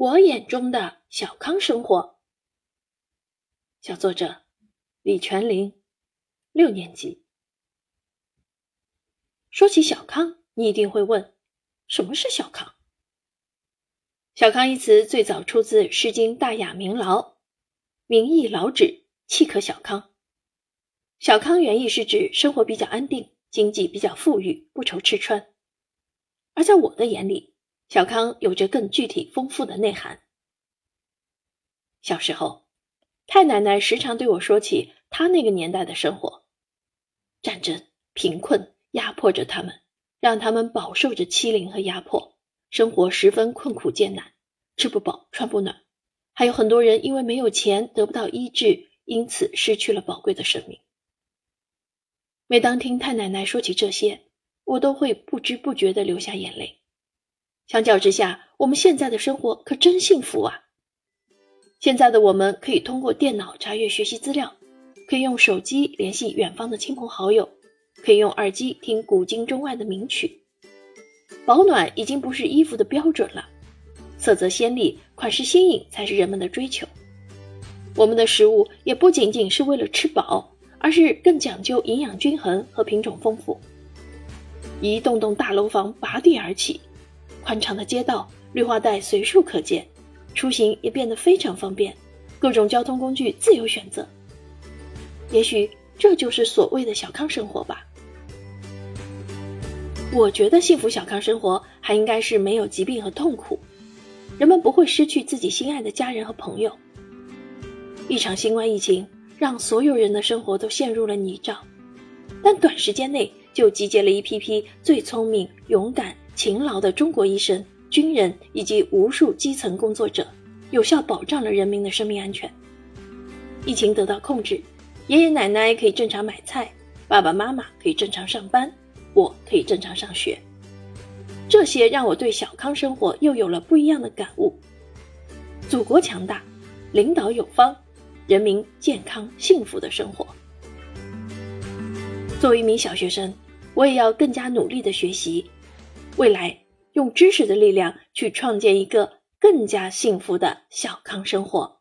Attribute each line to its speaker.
Speaker 1: 我眼中的小康生活，小作者李全林，六年级。说起小康，你一定会问，什么是小康？小康一词最早出自《诗经·大雅·民劳》，民亦劳止，气可小康。小康原意是指生活比较安定，经济比较富裕，不愁吃穿。而在我的眼里，小康有着更具体丰富的内涵。小时候，太奶奶时常对我说起她那个年代的生活：战争、贫困压迫着他们，让他们饱受着欺凌和压迫，生活十分困苦艰难，吃不饱穿不暖，还有很多人因为没有钱得不到医治，因此失去了宝贵的生命。每当听太奶奶说起这些，我都会不知不觉地流下眼泪。相较之下，我们现在的生活可真幸福啊！现在的我们可以通过电脑查阅学习资料，可以用手机联系远方的亲朋好友，可以用耳机听古今中外的名曲。保暖已经不是衣服的标准了，色泽鲜丽、款式新颖才是人们的追求。我们的食物也不仅仅是为了吃饱，而是更讲究营养均衡和品种丰富。一栋栋大楼房拔地而起。宽敞的街道，绿化带随处可见，出行也变得非常方便，各种交通工具自由选择。也许这就是所谓的小康生活吧。我觉得幸福小康生活还应该是没有疾病和痛苦，人们不会失去自己心爱的家人和朋友。一场新冠疫情让所有人的生活都陷入了泥沼，但短时间内就集结了一批批最聪明、勇敢。勤劳的中国医生、军人以及无数基层工作者，有效保障了人民的生命安全。疫情得到控制，爷爷奶奶可以正常买菜，爸爸妈妈可以正常上班，我可以正常上学。这些让我对小康生活又有了不一样的感悟。祖国强大，领导有方，人民健康幸福的生活。作为一名小学生，我也要更加努力的学习。未来用知识的力量去创建一个更加幸福的小康生活。